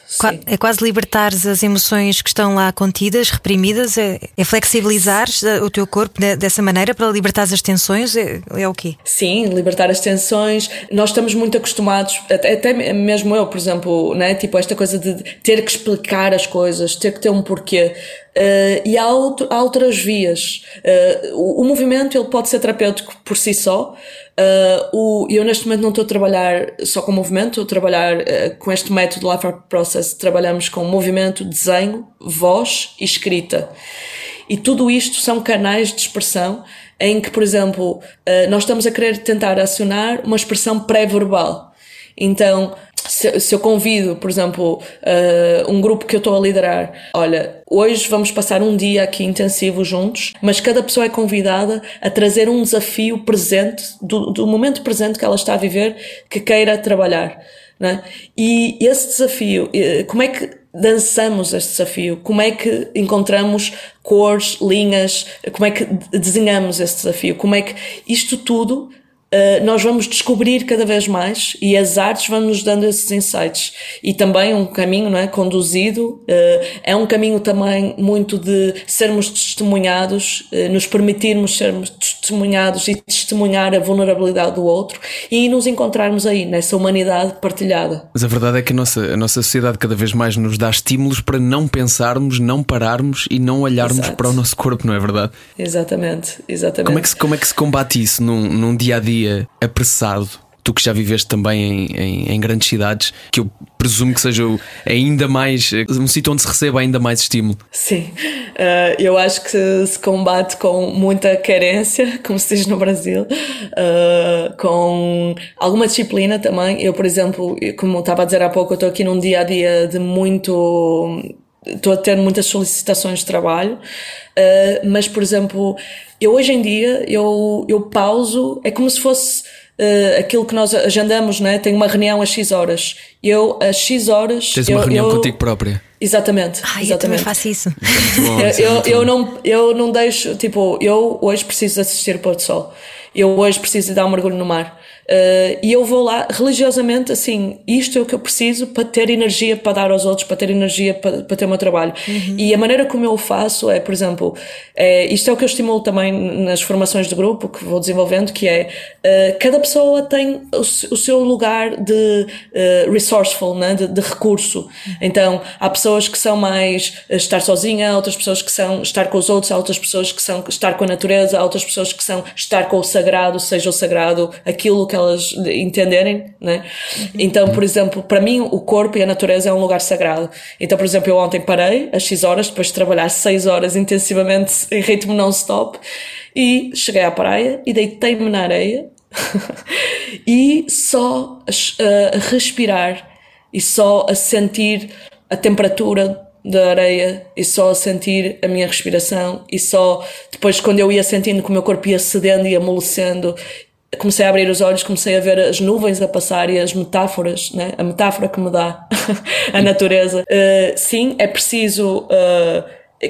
S4: sim.
S2: É quase libertares as emoções que estão lá contidas, reprimidas, é, é flexibilizares eh, o teu corpo de- dessa maneira para libertares as tensões, é, é o quê?
S4: Sim, libertar as tensões. Nós estamos muito acostumados, até, até mesmo eu, por exemplo, né? tipo esta coisa de ter que explicar as coisas, ter que ter um porquê. Eh, e há, outro- há outras vias. Eh, o, o movimento ele pode ser terapêutico por si só. Eh, o, eu neste momento não estou a trabalhar só com movimento, estou a trabalhar com este método Life Art Process. Trabalhamos com movimento, desenho, voz e escrita. E tudo isto são canais de expressão em que, por exemplo, nós estamos a querer tentar acionar uma expressão pré-verbal. Então, se, se eu convido, por exemplo, eh, um grupo que eu estou a liderar, olha, hoje vamos passar um dia aqui intensivo juntos, mas cada pessoa é convidada a trazer um desafio presente, do, do momento presente que ela está a viver, que queira trabalhar. Né? E esse desafio, eh, como é que dançamos este desafio? Como é que encontramos cores, linhas? Como é que de- desenhamos esse desafio? Como é que isto tudo Uh, nós vamos descobrir cada vez mais e as artes vão nos dando esses insights. E também um caminho não é, conduzido, uh, é um caminho também muito de sermos testemunhados, uh, nos permitirmos sermos testemunhados e testemunhar a vulnerabilidade do outro e nos encontrarmos aí, nessa humanidade partilhada.
S1: Mas a verdade é que a nossa, a nossa sociedade cada vez mais nos dá estímulos para não pensarmos, não pararmos e não olharmos
S4: Exato.
S1: para o nosso corpo, não é verdade?
S4: Exatamente, exatamente.
S1: Como é que se, como é que se combate isso num, num dia a dia apressado? Tu que já viveste também em, em, em grandes cidades, que eu presumo que seja ainda mais um sítio onde se receba ainda mais estímulo.
S4: Sim, Eh, eu acho que se combate com muita carência, (laughs) como se diz no Brasil, eh, com alguma disciplina também. Eu, por exemplo, como estava a dizer há pouco, eu estou aqui num dia a dia de muito. Estou a ter muitas solicitações de trabalho, eh, mas, por exemplo, eu hoje em dia eu, eu pauso, é como se fosse eh, aquilo que nós agendamos, né? Tenho uma reunião às X horas. Eu, às X horas.
S1: Tens
S4: eu,
S1: uma reunião
S4: eu-
S1: contigo própria.
S4: Exatamente.
S2: Ai, eu também
S4: exatamente.
S2: faço isso.
S1: Bom,
S4: Eu,
S1: é
S4: eu, não, eu não deixo, tipo, eu hoje preciso assistir o pôr do sol. Eu hoje preciso dar um mergulho no mar. Uh, e eu vou lá religiosamente, assim, isto é o que eu preciso para ter energia para dar aos outros, para ter energia para, para ter o meu trabalho. E a maneira como eu o faço é, por exemplo, é, isto é o que eu estimulo também nas formações de grupo que vou desenvolvendo, que é uh, cada pessoa tem o, o seu lugar de uh, resourceful, né? de, de recurso. Então, há pessoas que são mais estar sozinha, há outras pessoas que são estar com os outros, há outras pessoas que são estar com a natureza, há outras pessoas que são estar com o sagrado, seja o sagrado aquilo que elas entenderem, né? Então, por exemplo, para mim o corpo e a natureza é um lugar sagrado. Então, por exemplo, eu ontem parei às X horas, depois de trabalhar 6 horas intensivamente (laughs) em ritmo non-stop, e cheguei à praia e deitei-me na areia (laughs) e só a, a respirar e só a sentir a temperatura da areia e só a sentir a minha respiração e só depois quando eu ia sentindo que o meu corpo ia cedendo e amolecendo comecei a abrir os olhos, comecei a ver as nuvens a passar e as metáforas, né? a metáfora que me dá (laughs) a natureza. Uh, sim, é preciso uh,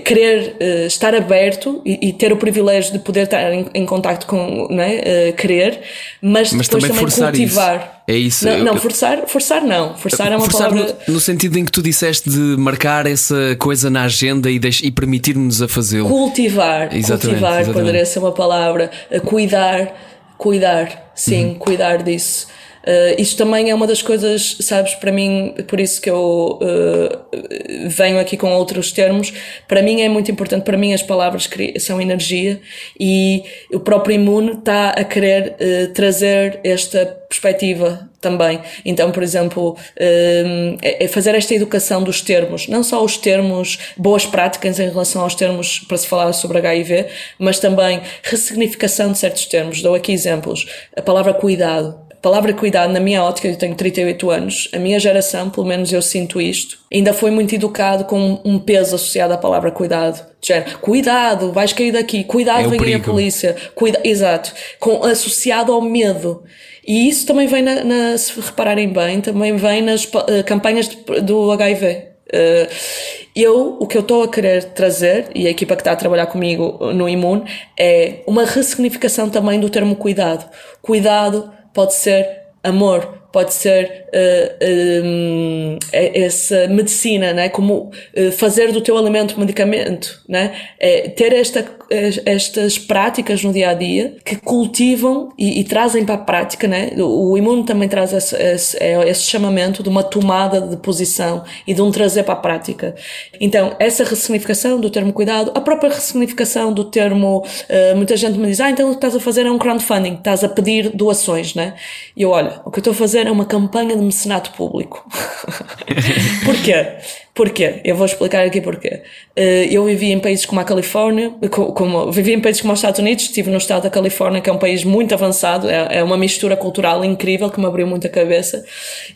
S4: querer uh, estar aberto e, e ter o privilégio de poder estar em, em contacto com, né? Querer, mas,
S1: Mas
S4: depois
S1: também
S4: também, cultivar.
S1: isso. É isso.
S4: Não, não, forçar, forçar não. Forçar é uma
S1: Forçar
S4: palavra.
S1: no, no sentido em que tu disseste de marcar essa coisa na agenda e, deix- e permitir-nos a fazê-lo.
S4: Cultivar,
S1: Exatamente,
S4: cultivar
S1: exatamente.
S4: poderia ser uma palavra. Cuidar, cuidar, sim,
S1: Uhum.
S4: cuidar disso. Uh, isto também é uma das coisas, sabes, para mim, por isso que eu uh, venho aqui com outros termos, para mim é muito importante, para mim as palavras são energia e o próprio imune está a querer uh, trazer esta perspectiva também. Então, por exemplo, é é fazer esta educação dos termos, não só os termos, boas práticas em relação aos termos para se falar sobre HIV, mas também ressignificação de certos termos. Dou aqui exemplos. A palavra cuidado. Palavra cuidado, na minha ótica, eu tenho 38 anos, a minha geração, pelo menos eu sinto isto, ainda foi muito educado com um peso associado à palavra cuidado. Género, cuidado, vais cair daqui, cuidado,
S1: É
S4: vem aí a polícia, cuida, exato, com, associado ao medo. E isso também vem, na, na- se repararem bem, também vem nas eh, campanhas de- do HIV. Eh, eu, o que eu estou a querer trazer, e a equipa que está a trabalhar comigo no Imune, é uma ressignificação também do termo cuidado. Cuidado pode ser amor, pode ser uh, essa medicina, né? como uh, fazer do teu alimento medicamento, né? É ter esta, estas práticas no dia a dia que cultivam e, e trazem para a prática. Né? O, o imuno também traz esse, esse, é esse, chamamento de uma tomada de posição e de um trazer para a prática. Então, essa ressignificação do termo cuidado, a própria ressignificação do termo, uh, muita gente me diz, ah, então o que estás a fazer é um crowdfunding, estás a pedir doações, né? E eu, olha, o que eu estou a fazer é uma campanha de mecenato público. (laughs) porquê? Porquê? Eu vou explicar aqui porquê. Eh, eu vivi em países como a Califórnia, como, vivi em países como os Estados Unidos, estive no estado da Califórnia, que é um país muito avançado, é, é uma mistura cultural incrível que me abriu muito a cabeça.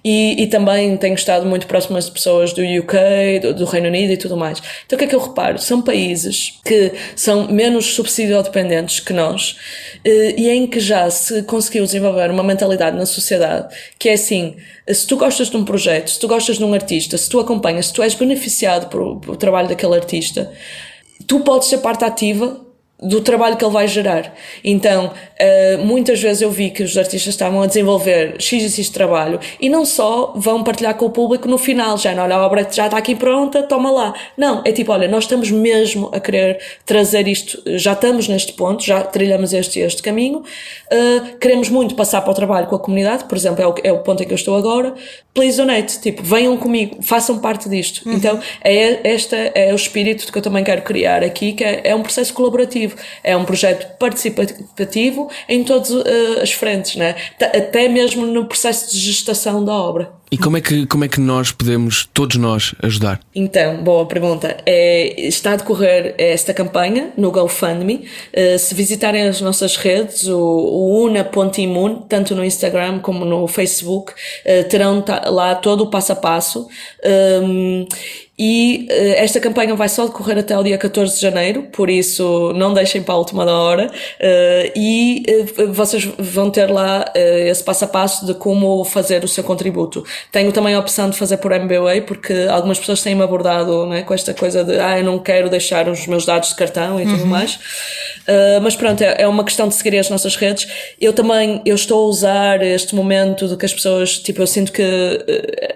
S4: E, e também tenho estado muito próximo de pessoas do UK, do, do, Reino Unido e tudo mais. Então o que é que eu reparo? São países que são menos subsidio-dependentes que nós eh, e em que já se conseguiu desenvolver uma mentalidade na sociedade que é assim, se tu gostas de um projeto, se tu gostas de um artista, se tu acompanhas, se tu és beneficiado por trabalho daquele artista, tu podes ser parte ativa do trabalho que ele vai gerar. Então, uh, muitas vezes eu vi que os artistas estavam a desenvolver X e X trabalho e não só vão partilhar com o público no final, já, olha, a obra já está aqui pronta, toma lá. Não, é tipo, olha, nós estamos mesmo a querer trazer isto, já estamos neste ponto, já trilhamos este este caminho, uh, queremos muito passar para o trabalho com a comunidade, por exemplo, é o, é o ponto em que eu estou agora, please donate, tipo, venham comigo, façam parte disto. Uhum. Então, é, este é o espírito que eu também quero criar aqui, que é, é um processo colaborativo, é um projeto participativo em todas uh, as frentes, né? até mesmo no processo de gestação da obra.
S1: E como é que, como é que nós podemos, todos nós, ajudar?
S4: Então, boa pergunta. É, está a decorrer esta campanha no GoFundMe. Uh, se visitarem as nossas redes, o, o una.imun, tanto no Instagram como no Facebook, uh, terão lá todo o passo a passo. Um, e uh, esta campanha vai só decorrer até o dia 14 de janeiro, por isso não deixem para a última da hora. Uh, e uh, vocês vão ter lá esse passo a passo de como fazer o seu contributo. Tenho também a opção de fazer por MBA, porque algumas pessoas têm-me abordado né, com esta coisa de ah, eu não quero deixar os meus dados de cartão e uhum. tudo mais. mas pronto, é, é, uma questão de seguir as nossas redes. Eu também eu estou a usar este momento de que as pessoas, tipo, eu sinto que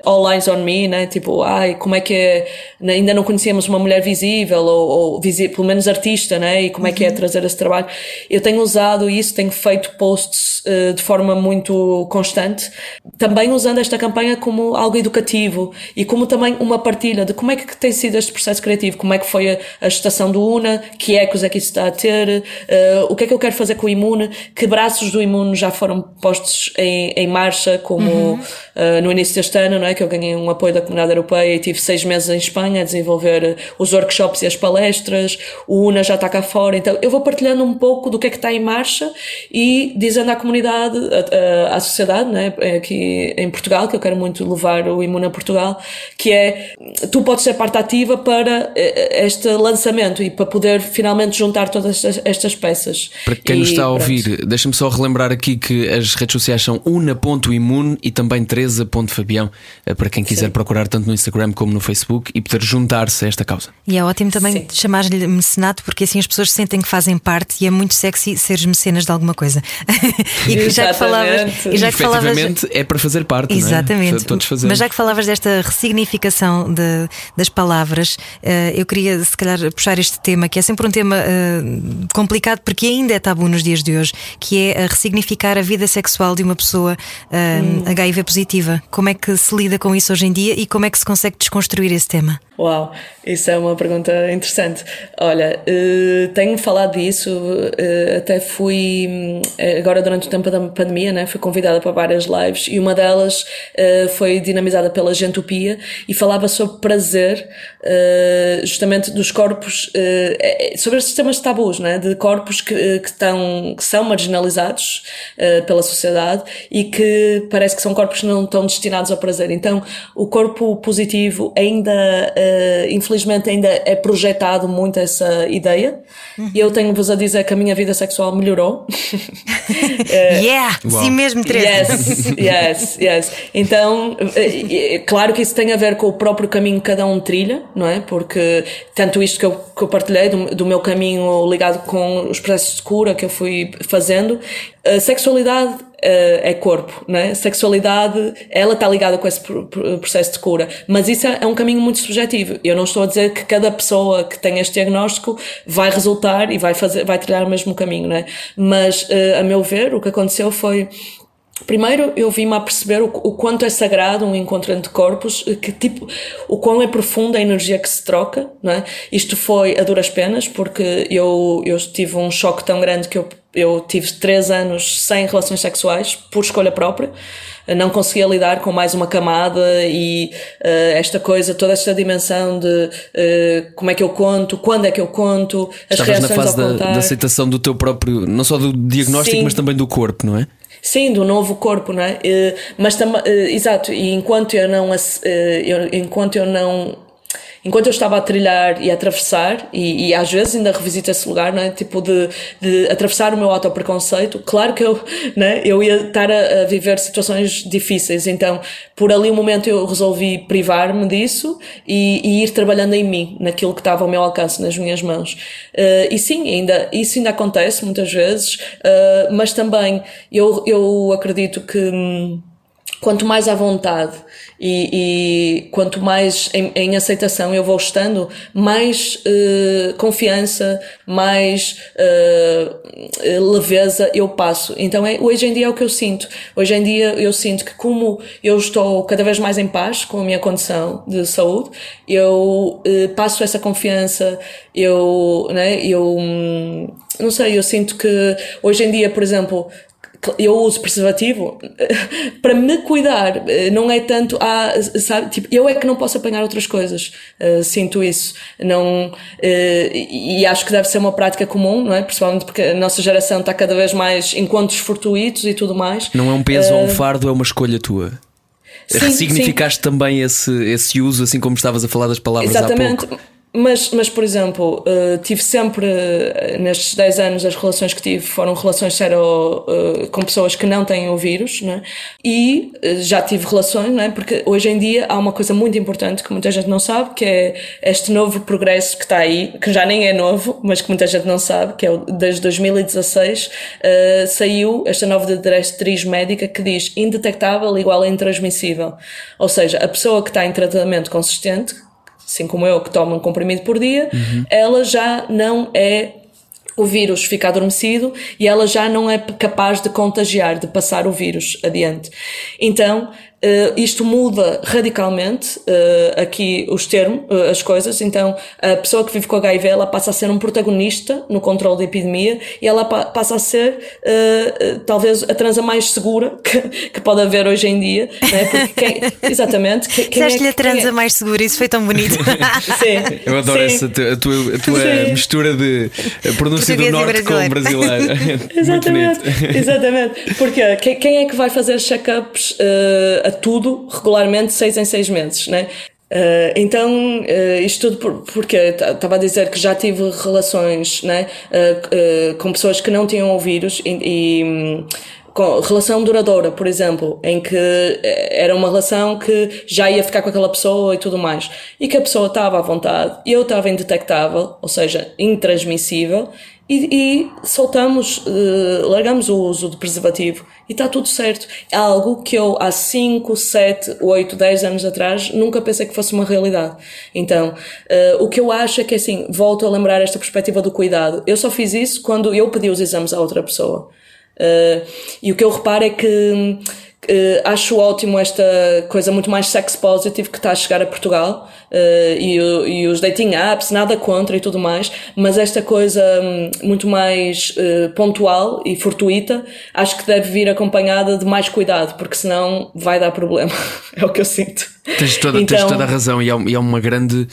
S4: all eyes on me, né? Tipo, ai, como é que é né, ainda não conhecíamos uma mulher visível ou, ou visi pelo menos artista, né? E como é que é uhum. trazer esse trabalho. Eu tenho usado isso, tenho feito posts uh, de forma muito constante, também usando esta campanha como algo educativo e como também uma partilha de como é que tem sido este processo criativo, como é que foi a, a gestação do UNA, que ecos é que isso está a ter, uh, o que é que eu quero fazer com o Imune, que braços do Imune já foram postos em, em marcha, como uhum. uh, no início deste ano, não é? Que eu ganhei um apoio da comunidade europeia e tive seis meses em Espanha a desenvolver os workshops e as palestras, o UNA já está cá fora, então eu vou partilhando um pouco do que é que está em marcha e dizendo à comunidade, à, à sociedade, né, aqui em Portugal, que eu quero muito levar o Imuna a Portugal, que é, tu podes ser parte ativa para eh, este lançamento e para poder finalmente juntar todas estas, estas peças.
S1: Para quem e, nos está a ouvir, deixa-me só relembrar aqui que as redes sociais são una.imune e também teresa.fabião, eh, para quem quiser Sim. procurar tanto no Instagram como no Facebook e poder juntar-se a esta causa.
S2: E é ótimo também chamar-lhe mecenato, porque assim as pessoas sentem que fazem parte e é muito sexy seres mecenas de alguma coisa. (laughs)
S4: e já que falavas.
S1: E já que falavas é para fazer parte.
S2: É? Exatamente.
S1: Todos
S2: Mas já que falavas desta ressignificação de, das palavras, uh, eu queria se calhar puxar este tema, que é sempre um tema uh, complicado porque ainda é tabu nos dias de hoje, que é ressignificar a vida sexual de uma pessoa hum. HIV positiva. Como é que se lida com isso hoje em dia e como é que se consegue desconstruir esse tema?
S4: Uau, isso é uma pergunta interessante. Olha, tenho falado disso, até fui, agora durante o tempo da pandemia, né, fui convidada para várias lives e uma delas uh, foi dinamizada pela Gentopia e falava sobre prazer, justamente dos corpos, sobre estes temas tabus, né, de corpos que, que, estão, que são marginalizados pela sociedade e que parece que são corpos que não estão destinados ao prazer. Então, o corpo positivo ainda uh, infelizmente ainda é projetado muito essa ideia. Uhum. E eu tenho-vos a dizer que a minha vida sexual melhorou.
S2: uh, (laughs) yeah! Wow. Sim mesmo, Teresa.
S4: Yes, yes, yes. Então, uh, claro que isso tem a ver com o próprio caminho que cada um trilha, não é? Porque tanto isto que eu, que eu partilhei do, do meu caminho ligado com os processos de cura que eu fui fazendo, a sexualidade uh, é corpo, né? Sexualidade, ela está ligada com esse processo de cura, mas isso é, é um caminho muito subjetivo. Eu não estou a dizer que cada pessoa que tem este diagnóstico vai resultar e vai fazer, vai trilhar o mesmo caminho, né? Mas, a meu ver, o que aconteceu foi Primeiro eu vim-me a perceber o, o, quanto é sagrado um encontro entre corpos, que tipo, o quão é profunda a energia que se troca, não é? Isto foi a duras penas, porque eu, eu tive um choque tão grande que eu, eu tive três anos sem relações sexuais, por escolha própria. Não conseguia lidar com mais uma camada e uh, esta coisa, toda esta dimensão de uh, como é que eu conto, quando é que eu conto, as
S1: Estavas reações na fase da, da, aceitação do teu próprio, não só do diagnóstico, Sim. mas também do corpo, não é?
S4: Sim, do novo corpo, não é? Uh, mas também, uh, exato, e enquanto eu não, uh, eu, enquanto eu não enquanto eu estava a trilhar e a atravessar, e, e às vezes ainda revisito esse lugar, não é? Tipo, de, de atravessar o meu autopreconceito, claro que eu, (laughs) né? eu ia estar a, a, viver situações difíceis, então por ali um momento eu resolvi privar-me disso e, e, ir trabalhando em mim, naquilo que estava ao meu alcance, nas minhas mãos. Uh, e sim, ainda, isso ainda acontece muitas vezes, uh, mas também eu, eu acredito que. Hum, quanto mais à vontade e, e quanto mais em, em, aceitação eu vou estando, mais uh, confiança, mais uh, leveza eu passo. Então é, hoje em dia é o que eu sinto. Hoje em dia eu sinto que como eu estou cada vez mais em paz com a minha condição de saúde, eu uh, passo essa confiança, eu, né, eu, hum, não sei, eu sinto que hoje em dia, por exemplo, eu uso preservativo (laughs) para me cuidar, não é tanto, ah, sabe, tipo, eu é que não posso apanhar outras coisas, uh, sinto isso, não, uh, e acho que deve ser uma prática comum, não é? Principalmente porque a nossa geração está cada vez mais encontros fortuitos e tudo mais.
S1: Não é um peso uh, ou um fardo, é uma escolha tua. Sim, Ressignificaste sim. também esse, esse uso, assim como estavas a falar das palavras Exatamente. há pouco.
S4: Mas, mas, por exemplo, uh, tive sempre, uh, nestes 10 anos, as relações que tive foram relações sero, uh, com pessoas que não têm o vírus, né? e já tive relações, né? porque hoje em dia há uma coisa muito importante que muita gente não sabe, que é este novo progresso que está aí, que já nem é novo, mas que muita gente não sabe, que é desde 2016, saiu esta nova diretriz médica que diz indetectável igual a intransmissível. Ou seja, a pessoa que está em tratamento consistente, assim como eu, que toma um comprimido por dia, uhum. ela já não é o vírus fica adormecido e ela já não é capaz de contagiar, de passar o vírus adiante. Então, Uh, isto muda radicalmente uh, aqui os termos, uh, as coisas. Então, a pessoa que vive com HIV ela passa a ser um protagonista no controle da epidemia e ela pa passa a ser talvez a transa mais segura (laughs) que, que, pode haver hoje em dia. Né? Quem, (laughs) exatamente.
S2: Que, quem é, a transa é? mais segura? Isso foi tão bonito. (laughs)
S1: Sim. Eu adoro Sim. essa a tua, a tua mistura de pronúncia do norte com brasileiro.
S4: exatamente. Exatamente. Porque quem, é que vai fazer check-ups? A tudo regularmente seis em seis meses, né? Uh, então, uh, isto tudo por, porque estava a dizer que já tive relações né, uh, com pessoas que não tinham o vírus e, e um, com relação duradoura, por exemplo, em que era uma relação que já ia ficar com aquela pessoa e tudo mais, e que a pessoa estava à vontade, eu estava indetectável, ou seja, intransmissível, e, e soltamos, uh, largamos o uso de preservativo e está tudo certo. É algo que eu há 5, 7, 8, 10 anos atrás nunca pensei que fosse uma realidade. Então, uh, o que eu acho é que assim, volto a lembrar esta perspectiva do cuidado. Eu só fiz isso quando eu pedi os exames a outra pessoa. Uh, e o que eu reparo é que Uh, acho ótimo esta coisa muito mais sex positive que está a chegar a Portugal uh, e, e, os dating apps, nada contra e tudo mais, mas esta coisa um, muito mais uh, pontual e fortuita acho que deve vir acompanhada de mais cuidado, porque senão vai dar problema. (laughs) é o que eu sinto.
S1: Tens toda, então, tens toda a razão e é, é uma grande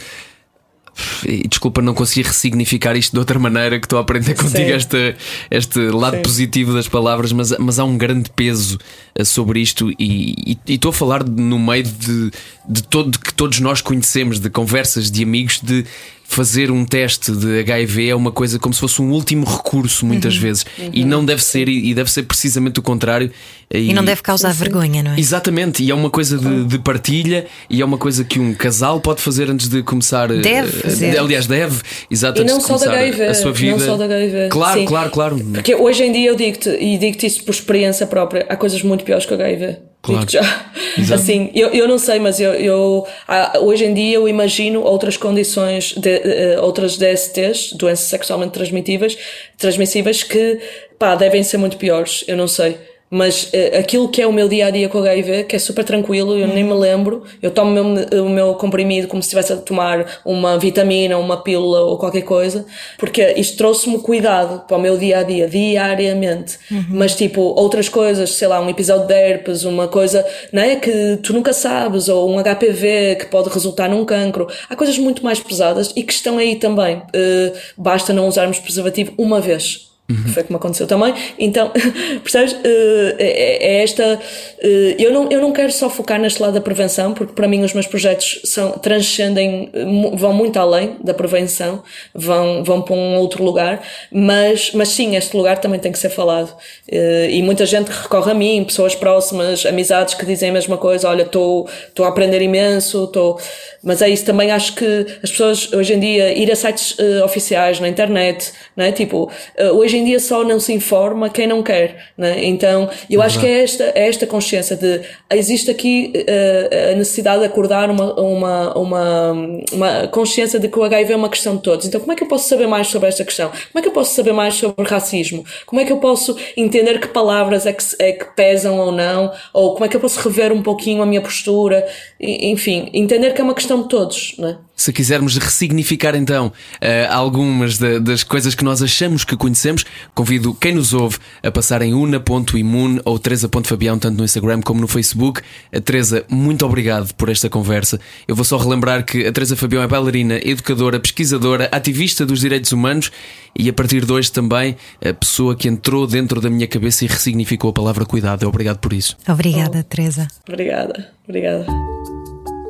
S1: desculpa não conseguir ressignificar isto de outra maneira que estou a aprender contigo este, este lado Sim. positivo das palavras, mas, mas há um grande peso eh, sobre isto e, e, estou a falar no meio de, de todo que todos nós conhecemos, de conversas de amigos, de fazer um teste de HIV é uma coisa como se fosse um último recurso, muitas
S2: Uhum.
S1: vezes. E não deve ser, e deve ser precisamente o contrário.
S2: E não deve causar vergonha, não é?
S1: Exatamente, e é uma coisa de, de partilha e é uma coisa que um casal pode fazer antes de começar. eh,
S2: Deve fazer.
S1: Aliás, deve, exato,
S4: E não só da
S1: começar
S4: HIV,
S1: a sua vida.
S4: não só da HIV.
S1: Claro,
S4: sim.
S1: claro, claro.
S4: Porque hoje em dia eu digo-te, e digo-te isso por experiência própria, há coisas muito piores que o HIV.
S1: Claro. (laughs)
S4: Assim, eu, eu não sei, mas eu, eu há- hoje em dia eu imagino outras condições, de, eh, outras DSTs, doenças sexualmente transmitíveis, transmissíveis, que pá, devem ser muito piores. Eu não sei. Mas eh, aquilo que é o meu dia a dia com o HIV, que é super tranquilo, eu nem me lembro, eu tomo o meu, o meu comprimido como se estivesse a tomar uma vitamina, uma pílula ou qualquer coisa, porque isto trouxe-me cuidado para o meu dia a dia, diariamente. Mas tipo, outras coisas, sei lá, um episódio de herpes, uma coisa não é, que tu nunca sabes, ou um HPV que pode resultar num cancro, há coisas muito mais pesadas e que estão aí também. Eh, basta não usarmos preservativo uma vez. Que Foi como aconteceu também. Então, (laughs) percebes? Eh, é, é esta. eh, eu, não, eu não quero só focar neste lado da prevenção, porque para mim os meus projetos são, transcendem, eh, vão muito além da prevenção, vão, vão para um outro lugar, mas, mas sim, este lugar também tem que ser falado. Eh, e muita gente recorre a mim, pessoas próximas, amizades que dizem a mesma coisa: olha, estou a aprender imenso, estou. Mas é isso, também acho que as pessoas hoje em dia ir a sites oficiais na internet, né? tipo, eh, hoje em dia só não se informa quem não quer, né? então eu acho que é esta, é esta consciência de existe aqui eh, a necessidade de acordar uma, uma, uma, uma consciência de que o HIV é uma questão de todos. Então, como é que eu posso saber mais sobre esta questão? Como é que eu posso saber mais sobre racismo? Como é que eu posso entender que palavras é que, é que pesam ou não? Ou como é que eu posso rever um pouquinho a minha postura? E- Enfim, entender que é uma questão de todos, não é?
S1: Se quisermos ressignificar então eh, algumas da- das coisas que nós achamos que conhecemos, convido quem nos ouve a passar em una.imune ou teresa.fabião, tanto no Instagram como no Facebook. A Teresa, muito obrigado por esta conversa. Eu vou só relembrar que a Teresa Fabião é bailarina, educadora, pesquisadora, ativista dos direitos humanos e a partir de hoje também a pessoa que entrou dentro da minha cabeça e ressignificou a palavra cuidado. Obrigado por isso.
S2: Obrigada, Teresa.
S4: Obrigada, obrigada.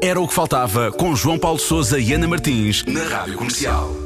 S3: Era o que faltava com João Paulo Souza e Ana Martins na Rádio Comercial.